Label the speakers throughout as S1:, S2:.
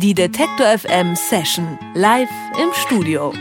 S1: Die Detektor FM Session live im Studio.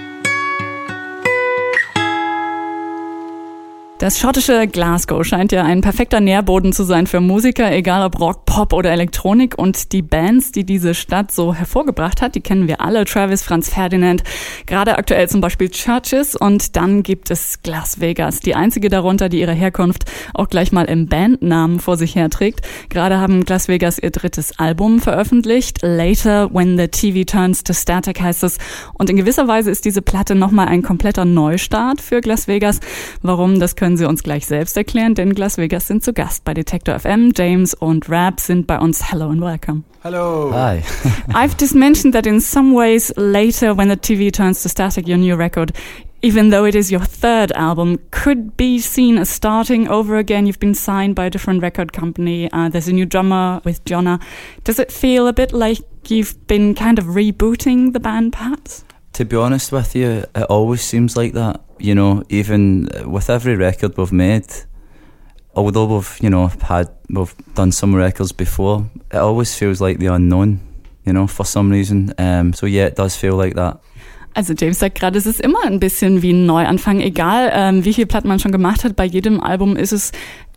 S2: Das schottische Glasgow scheint ja ein perfekter Nährboden zu sein für Musiker, egal ob Rock, Pop oder Elektronik. Und die Bands, die diese Stadt so hervorgebracht hat, die kennen wir alle. Travis, Franz Ferdinand, gerade aktuell zum Beispiel Churches. Und dann gibt es Las Vegas, die einzige darunter, die ihre Herkunft auch gleich mal im Bandnamen vor sich herträgt. Gerade haben Las Vegas ihr drittes Album veröffentlicht. Later, When the TV Turns to Static heißt es. Und in gewisser Weise ist diese Platte nochmal ein kompletter Neustart für Las Vegas. Warum, das können Sie uns gleich selbst erklären, denn Las Vegas sind zu Gast bei Detector FM. James und Rap sind bei uns. Hello and welcome.
S3: Hello.
S4: Hi.
S2: I've just mentioned that in some ways later when the TV turns to static, your new record, even though it is your third album, could be seen as starting over again. You've been signed by a different record company. Uh, there's a new drummer with Jonna. Does it feel a bit like you've been kind of rebooting the band, perhaps?
S4: To be honest with you, it always seems like that. You know, even with every record we've made, although we've you know had we've done some records before, it always feels like the unknown. You know, for some reason. Um, so yeah, it does feel like that.
S2: Also James sagt gerade, es ist immer ein bisschen wie ein Neuanfang, egal ähm, wie viel Platten man schon gemacht hat. Bei jedem Album ist es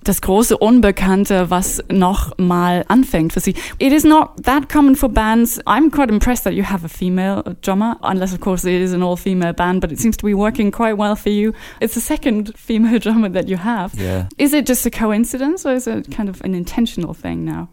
S2: das große Unbekannte, was noch mal anfängt für sie. It is not that common for bands. I'm quite impressed that you have a female drummer, unless of course it is an all-female band, but it seems to be working quite well for you. It's the second female drummer that you have.
S4: Yeah.
S2: Is it just a coincidence or is it kind of an intentional thing now?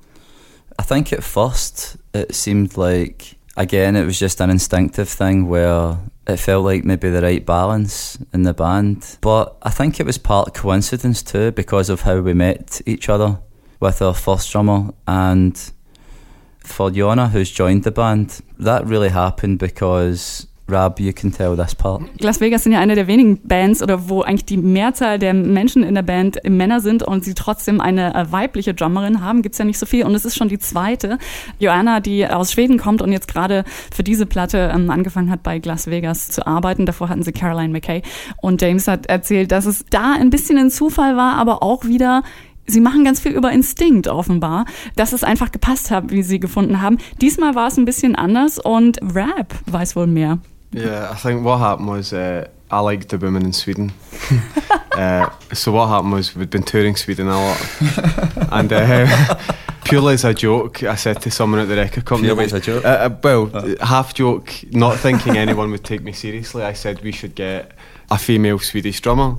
S4: I think at first it seemed like again it was just an instinctive thing where it felt like maybe the right balance in the band. But I think it was part coincidence too because of how we met each other with our first drummer and for Jonna who's joined the band, that really happened because Rab, you can tell this part.
S2: Las Vegas sind ja eine der wenigen Bands oder wo eigentlich die Mehrzahl der Menschen in der Band Männer sind und sie trotzdem eine äh, weibliche Drummerin haben, gibt's ja nicht so viel und es ist schon die zweite. Joanna, die aus Schweden kommt und jetzt gerade für diese Platte ähm, angefangen hat bei Las Vegas zu arbeiten. Davor hatten sie Caroline McKay und James hat erzählt, dass es da ein bisschen ein Zufall war, aber auch wieder Sie machen ganz viel über Instinkt offenbar, dass es einfach gepasst hat, wie sie gefunden haben. Diesmal war es ein bisschen anders und Rap weiß wohl mehr.
S3: Yeah, I think what happened was uh, I liked the women in Sweden. uh, so what happened was we'd been touring Sweden a lot, and uh, purely as a joke, I said to someone at the record company,
S4: Purely as a joke?
S3: Uh, uh, well, half joke, not thinking anyone would take me seriously. I said we should get a female Swedish drummer.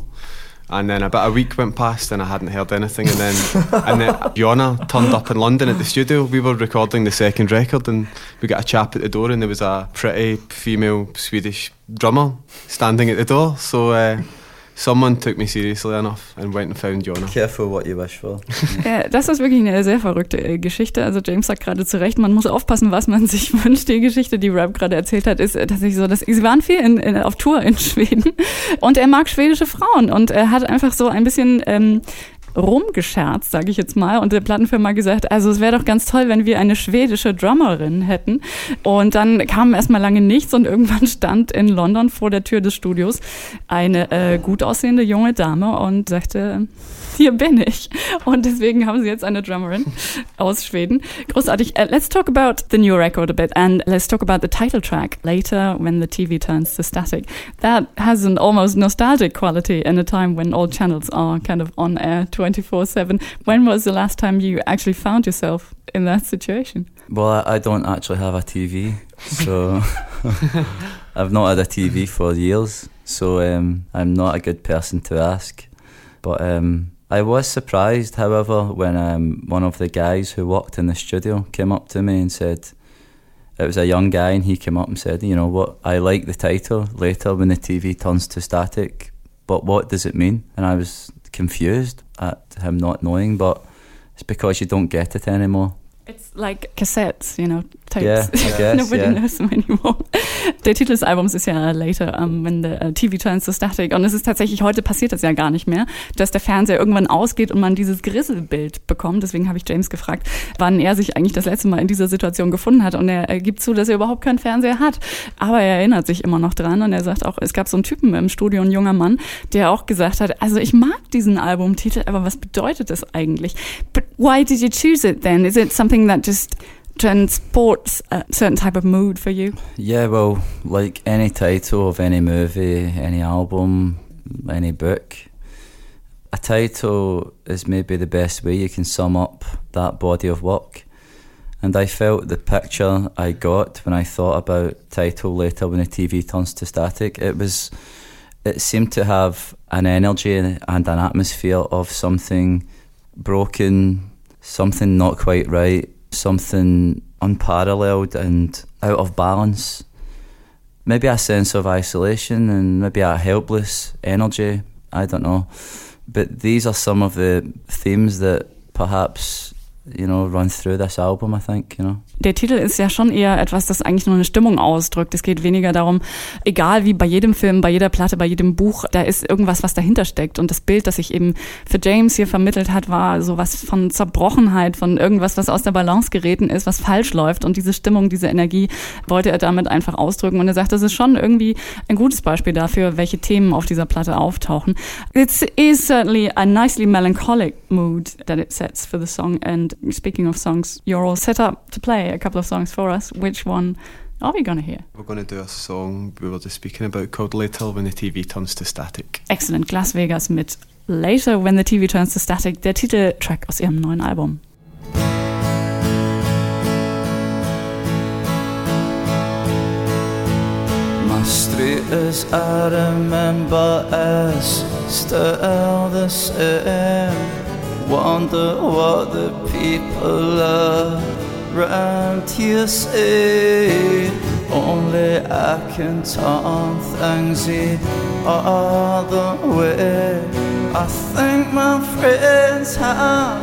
S3: And then about a week went past and I hadn't heard anything. And then, and then turned up in London at the studio. We were recording the second record and we got a chap at the door and there was a pretty female Swedish drummer standing at the door. So uh, someone took me seriously enough and went and found Jonna.
S4: Careful what you wish for.
S2: Äh, das ist wirklich eine sehr verrückte äh, Geschichte. Also James sagt gerade zu Recht, man muss aufpassen, was man sich wünscht. Die Geschichte, die Rap gerade erzählt hat, ist äh, tatsächlich so, dass sie waren viel in, in, auf Tour in Schweden und er mag schwedische Frauen und er hat einfach so ein bisschen ähm, rumgescherzt, sage ich jetzt mal, und der Plattenfirma gesagt, also es wäre doch ganz toll, wenn wir eine schwedische Drummerin hätten. Und dann kam erstmal lange nichts und irgendwann stand in London vor der Tür des Studios eine äh, gut aussehende junge Dame und sagte, hier bin ich. Und deswegen haben sie jetzt eine Drummerin aus Schweden. Großartig. Uh, let's talk about the new record a bit and let's talk about the title track, Later When the TV Turns to Static. That has an almost nostalgic quality in a time when all channels are kind of on air 24-7. When was the last time you actually found yourself in that situation?
S4: Well, I, don't actually have a TV, so I've not had a TV for years, so um, I'm not a good person to ask. But um, I was surprised, however, when um, one of the guys who worked in the studio came up to me and said, it was a young guy, and he came up and said, you know what, I like the title later when the TV turns to static, but what does it mean? And I was confused at him not knowing, but it's because you don't get it anymore.
S2: It's like cassettes, you know, tapes.
S4: Yeah, I guess,
S2: Nobody
S4: yeah.
S2: knows them anymore. Der Titel des Albums ist ja Later, um, when the uh, TV turns to static. Und es ist tatsächlich, heute passiert das ja gar nicht mehr, dass der Fernseher irgendwann ausgeht und man dieses Grisselbild bekommt. Deswegen habe ich James gefragt, wann er sich eigentlich das letzte Mal in dieser Situation gefunden hat. Und er, er gibt zu, dass er überhaupt keinen Fernseher hat. Aber er erinnert sich immer noch dran und er sagt auch, es gab so einen Typen im Studio, ein junger Mann, der auch gesagt hat, also ich mag diesen Albumtitel, aber was bedeutet das eigentlich? But why did you choose it then? Is it something that just transports a certain type of mood for you?
S5: Yeah, well, like any title of any movie, any album, any book, a title is maybe the best way you can sum up that body of work. And I felt the picture I got when I thought about title later when the TV turns to static. It was, it seemed to have an energy and an atmosphere of something broken, something not quite right, something unparalleled and out of balance. Maybe a sense of isolation and maybe a helpless energy. I don't know. But these are some of the themes that perhaps you know, run through this album, I think, you know.
S2: Der Titel ist ja schon eher etwas, das eigentlich nur eine Stimmung ausdrückt. Es geht weniger darum, egal wie bei jedem Film, bei jeder Platte, bei jedem Buch, da ist irgendwas, was dahinter steckt. Und das Bild, das sich eben für James hier vermittelt hat, war sowas von Zerbrochenheit, von irgendwas, was aus der Balance geraten ist, was falsch läuft. Und diese Stimmung, diese Energie wollte er damit einfach ausdrücken. Und er sagt, das ist schon irgendwie ein gutes Beispiel dafür, welche Themen auf dieser Platte auftauchen. It is certainly a nicely melancholic mood that it sets for the song and speaking of songs, you're all set up to play a couple of songs for us. Which one are we going to hear?
S3: We're going to do a song we were just speaking about called Later When the TV Turns to Static.
S2: Excellent. Glasvegas mit Later When the TV Turns to Static, der Titeltrack aus ihrem neuen Album.
S5: My street as I remember is still the same wonder what the people around here say. Only I can turn things the other way. I think my friends have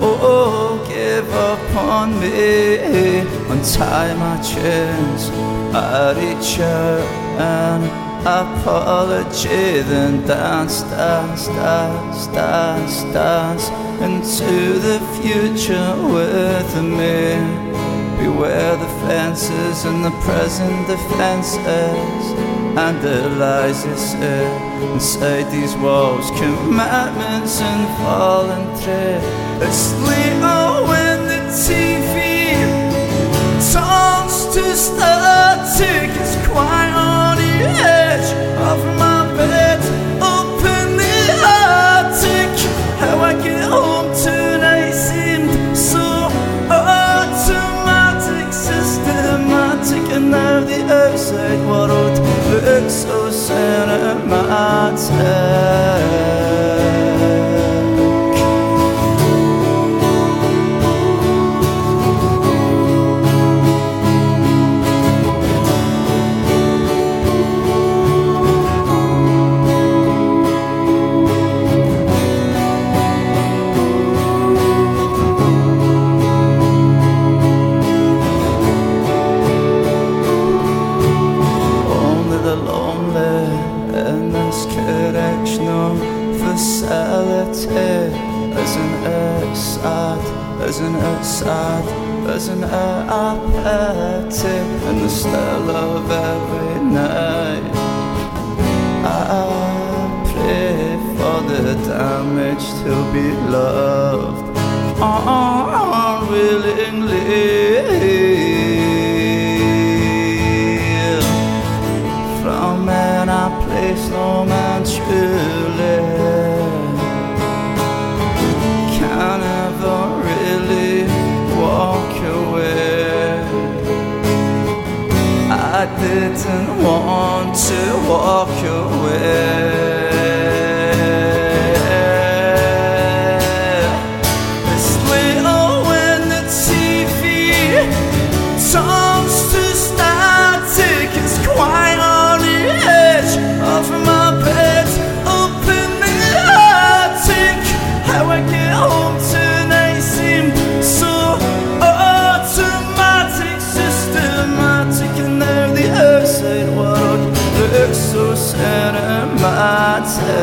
S5: oh give up on me, untie my chains at each other and apology, then dance, dance, dance, dance, dance into the future with me. Beware the fences and the present defenses and the lies inside these walls, commandments and voluntary. Asleep oh when the TV turns to static, edge of my bed. Open the attic. How I get home tonight seemed so automatic, systematic, and now the outside world looks so cinematic.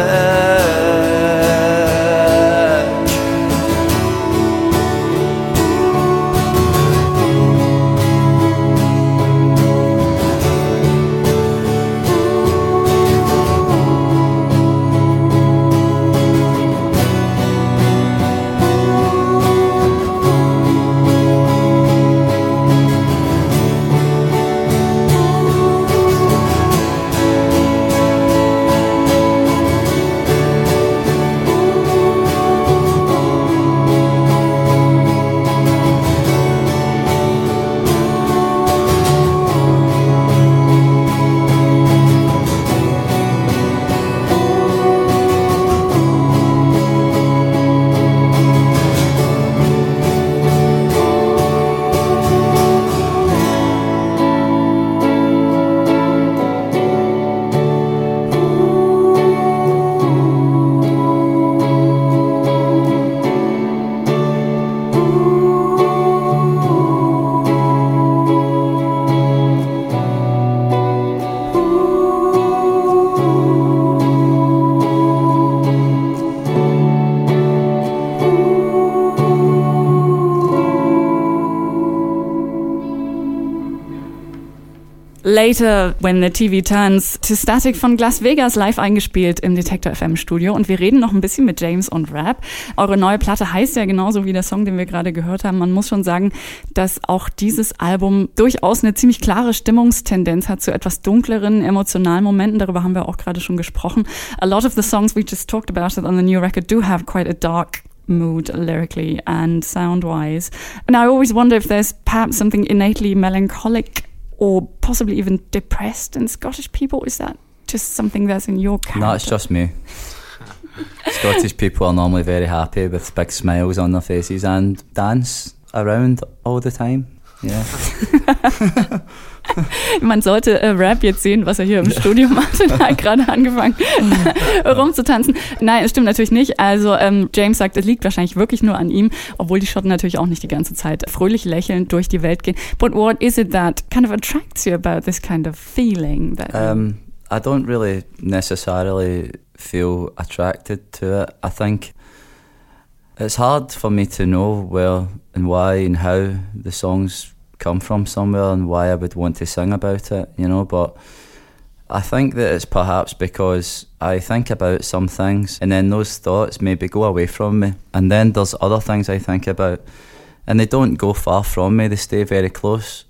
S5: love.
S2: Later, when the TV turns to Static von Las Vegas live eingespielt im Detector FM Studio. Und wir reden noch ein bisschen mit James und Rap. Eure neue Platte heißt ja genauso wie der Song, den wir gerade gehört haben. Man muss schon sagen, dass auch dieses Album durchaus eine ziemlich klare Stimmungstendenz hat zu etwas dunkleren, emotionalen Momenten. Darüber haben wir auch gerade schon gesprochen. A lot of the songs we just talked about on the new record do have quite a dark mood lyrically and sound wise. And I always wonder if there's perhaps something innately melancholic or possibly even depressed in Scottish people. Is that just something that's in your character?
S4: No, it's just me. Scottish people are normally very happy with big smiles on their faces and dance around all the time. Yeah.
S2: Man sollte äh, Rap jetzt sehen, was er hier im Studio macht. Er hat gerade angefangen rumzutanzen. Nein, es stimmt natürlich nicht. Also ähm, James sagt, es liegt wahrscheinlich wirklich nur an ihm, obwohl die Schotten natürlich auch nicht die ganze Zeit fröhlich lächelnd durch die Welt gehen. But what is it that kind of attracts you about this kind of feeling? That
S4: Um, I don't really necessarily feel attracted to it. I think it's hard for me to know where and why and how the songs come from somewhere and why I would want to sing about it, you know, but I think that it's perhaps because I think about some things and then those thoughts maybe go away from me. And then there's other things I think about and they don't go far from me, they stay very close.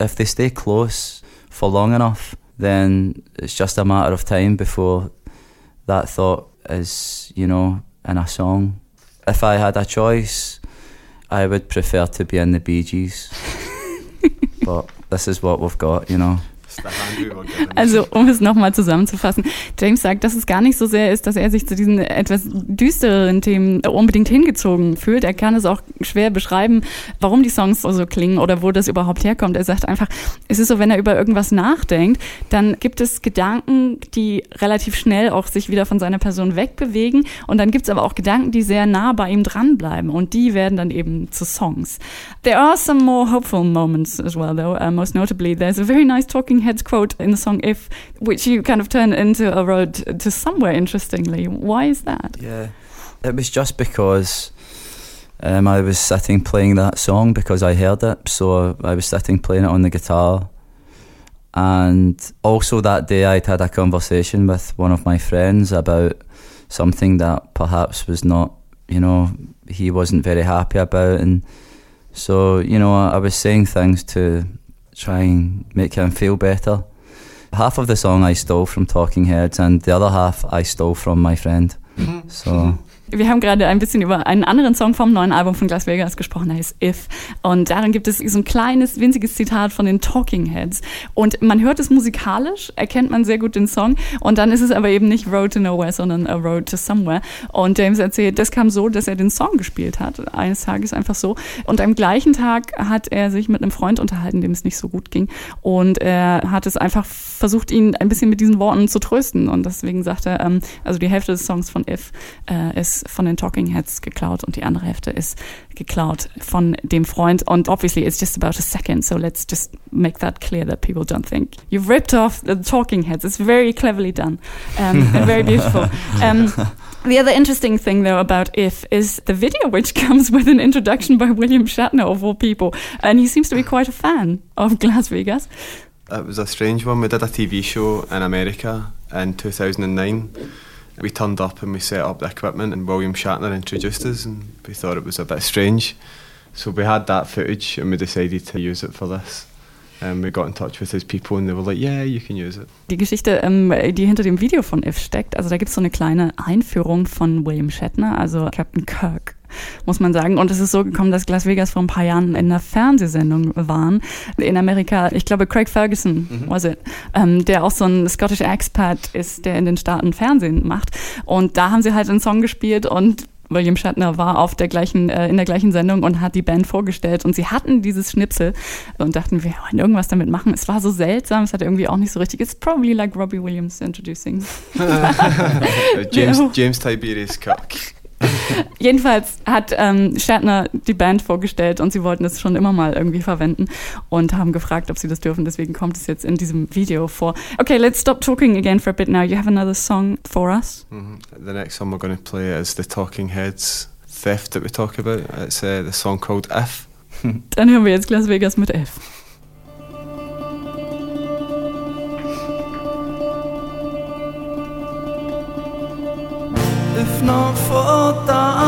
S4: If they stay close for long enough, then it's just a matter of time before that thought is, you know, in a song. If I had a choice, I would prefer to be in the Bee Gees. but this is what we've got, you know.
S2: Also, um es nochmal zusammenzufassen, James sagt, dass es gar nicht so sehr ist, dass er sich zu diesen etwas düstereren Themen unbedingt hingezogen fühlt. Er kann es auch schwer beschreiben, warum die Songs so klingen oder wo das überhaupt herkommt. Er sagt einfach, es ist so, wenn er über irgendwas nachdenkt, dann gibt es Gedanken, die relativ schnell auch sich wieder von seiner Person wegbewegen und dann gibt es aber auch Gedanken, die sehr nah bei ihm dranbleiben und die werden dann eben zu Songs. There are some more hopeful moments as well, though. Uh, most notably, there's a very nice Talking Heads quote in the song "If," which you kind of turn into a road to somewhere. Interestingly, why is that?
S4: Yeah. It was just because um, I was sitting playing that song because I heard it. So I was sitting playing it on the guitar. And also that day, I'd had a conversation with one of my friends about something that perhaps was not, you know, he wasn't very happy about. And so, you know, I was saying things to try and make him feel better. Half of the song I stole from Talking Heads, and the other half I stole from my friend. Hmm. So.
S2: Wir haben gerade ein bisschen über einen anderen Song vom neuen Album von Las Vegas gesprochen, der heißt If. Und darin gibt es so ein kleines, winziges Zitat von den Talking Heads. Und man hört es musikalisch, erkennt man sehr gut den Song. Und dann ist es aber eben nicht Road to Nowhere, sondern A Road to Somewhere. Und James erzählt, das kam so, dass er den Song gespielt hat. Eines Tages einfach so. Und am gleichen Tag hat er sich mit einem Freund unterhalten, dem es nicht so gut ging. Und er hat es einfach versucht, ihn ein bisschen mit diesen Worten zu trösten. Und deswegen sagt er, ähm, also die Hälfte des Songs von If äh, ist von den Talking Heads geklaut und die andere Hälfte ist geklaut von dem Freund. Und obviously it's just about a second, so let's just make that clear that people don't think you've ripped off the Talking Heads. It's very cleverly done um, and very beautiful. Um, The other interesting thing, though, about If is the video, which comes with an introduction by William Shatner, of all people. And he seems to be quite a fan of Glasvegas.
S3: It was a strange one. We did a TV show in America in 2009. We turned up and we set up the equipment, and William Shatner introduced us, and we thought it was a bit strange. So we had that footage, and we decided to use it for this. And we got in touch with his people, and they were like, "Yeah, you can use it."
S2: Die Geschichte, ähm, die hinter dem Video von If steckt, also da gibt es so eine kleine Einführung von William Shatner, also Captain Kirk muss man sagen. Und es ist so gekommen, dass Las Vegas vor ein paar Jahren in einer Fernsehsendung waren in Amerika. Ich glaube, Craig Ferguson
S3: Mhm.
S2: was it, ähm, der auch so ein Scottish Expat ist, der in den Staaten Fernsehen macht. Und da haben sie halt einen Song gespielt und William Shatner war auf der gleichen, äh, in der gleichen Sendung und hat die Band vorgestellt und sie hatten dieses Schnipsel und dachten, wir wollen irgendwas damit machen. Es war so seltsam, es hat irgendwie auch nicht so richtig. It's probably like Robbie Williams introducing.
S3: James. James Tiberius Kirk.
S2: Jedenfalls hat ähm, Shatner die Band vorgestellt und sie wollten es schon immer mal irgendwie verwenden und haben gefragt, ob sie das dürfen. Deswegen kommt es jetzt in diesem Video vor. Okay, let's stop talking again for a bit now. You have another song for us?
S3: Mhm. The next song we're going to play is the Talking Heads Theft that we talk about. It's uh, the song called If.
S2: Dann hören wir jetzt Las Vegas mit F.
S5: if not for that.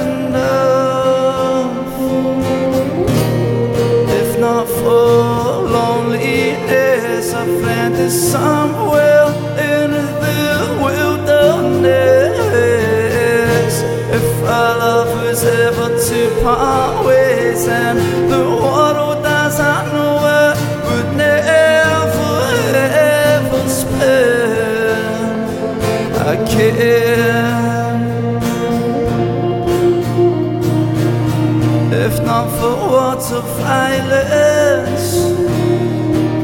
S5: enough. If not for loneliness, I've planted some. silence.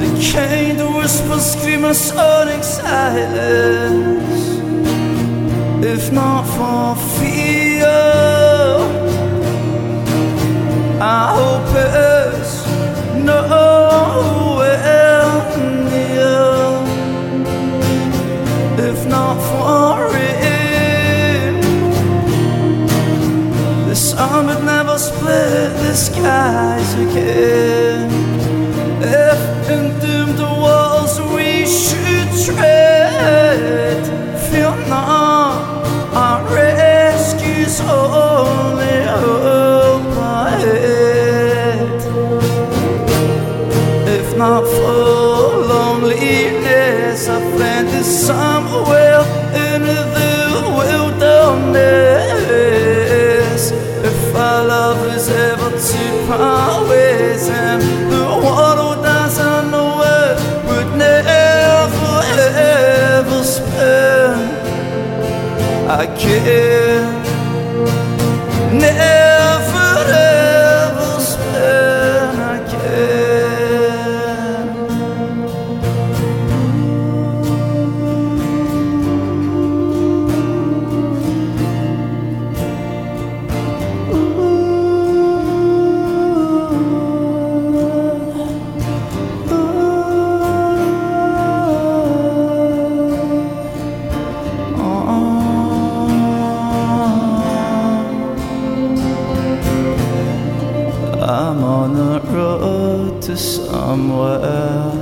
S5: They came to whisper, scream, and sonic silence. If not for fear, I hope it. one but never split the skies again. If in doomed walls we should tread, feel not our rescue's only hope ahead. If not for loneliness, a plant the sun. I to somewhere.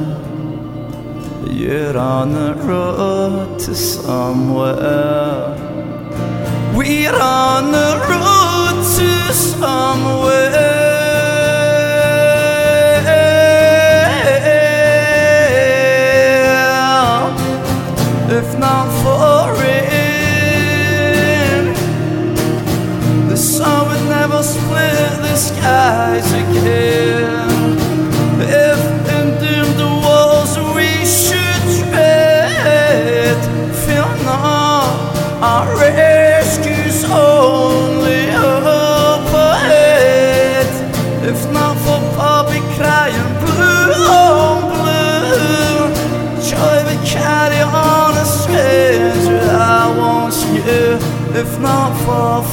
S5: You're on the road to somewhere. We're on the our rescue's only ahead. If not for crying blue, blue, joy carry on a stranger I. If not for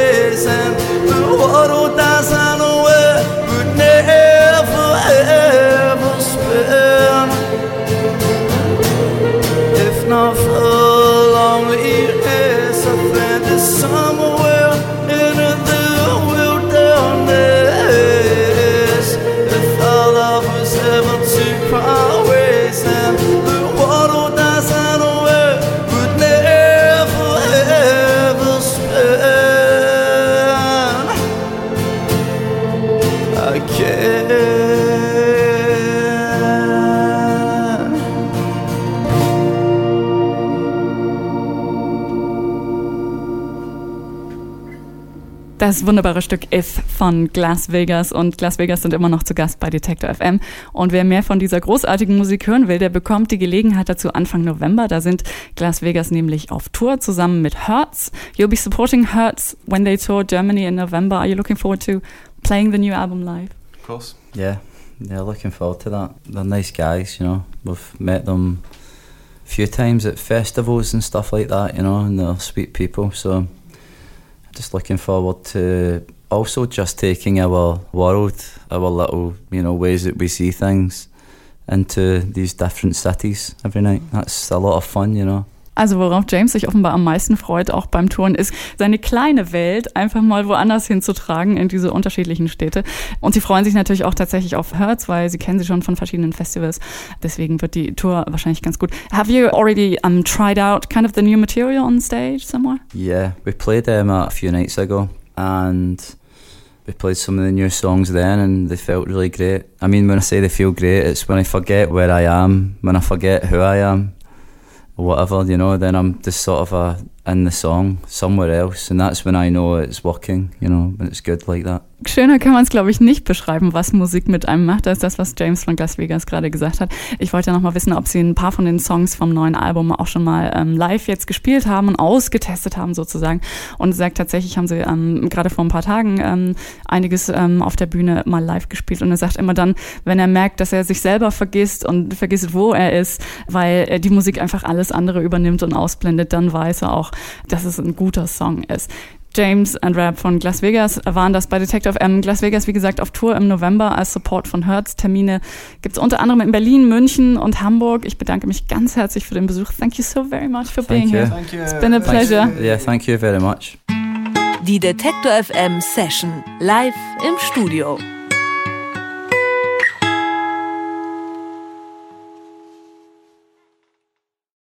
S5: بسن بوارو دزن
S2: Das wunderbare Stück If von Glass Vegas und Glass Vegas sind immer noch zu Gast bei Detector FM. Und wer mehr von dieser großartigen Musik hören will, der bekommt die Gelegenheit dazu Anfang November. Da sind Glass Vegas nämlich auf Tour zusammen mit Hertz. You'll be supporting Hertz when they tour Germany in November. Are you looking forward to playing the new album live?
S3: Of course.
S4: Yeah, yeah, looking forward to that. They're nice guys, you know. We've met them a few times at festivals and stuff like that, you know, and they're sweet people. So just looking forward to also just taking our world, our little, you know, ways that we see things into these different cities every night. That's a lot of fun, you know.
S2: Also worauf James sich offenbar am meisten freut, auch beim Touren, ist seine kleine Welt einfach mal woanders hinzutragen in diese unterschiedlichen Städte. Und sie freuen sich natürlich auch tatsächlich auf Hertz, weil sie kennen sie schon von verschiedenen Festivals. Deswegen wird die Tour wahrscheinlich ganz gut. Have you already um, tried out kind of the new material on stage somewhere?
S4: Yeah, we played them a few nights ago and we played some of the new songs then and they felt really great. I mean, when I say they feel great, it's when I forget where I am, when I forget who I am. Whatever, you know, then I'm just sort of a, in the song somewhere else. And that's when I know it's working, you know, when it's good like that.
S2: Schöner kann man es, glaube ich, nicht beschreiben, was Musik mit einem macht. Das ist das, was James von Las Vegas gerade gesagt hat. Ich wollte ja noch wissen, ob sie ein paar von den Songs vom neuen Album auch schon mal ähm, live jetzt gespielt haben und ausgetestet haben sozusagen. Und sagt tatsächlich, haben sie ähm, gerade vor ein paar Tagen ähm, einiges ähm, auf der Bühne mal live gespielt. Und er sagt immer dann, wenn er merkt, dass er sich selber vergisst und vergisst, wo er ist, weil die Musik einfach alles andere übernimmt und ausblendet, dann weiß er auch, dass es ein guter Song ist. James and Rap von Las Vegas waren das bei Detective M. Las Vegas, wie gesagt, auf Tour im November als Support von Hertz. Termine gibt es unter anderem in Berlin, München und Hamburg. Ich bedanke mich ganz herzlich für den Besuch. Thank you so very much for being
S4: you.
S2: here.
S3: Thank you.
S2: It's been a pleasure.
S4: Yeah, thank you very much.
S1: Die Detektor FM Session live im Studio.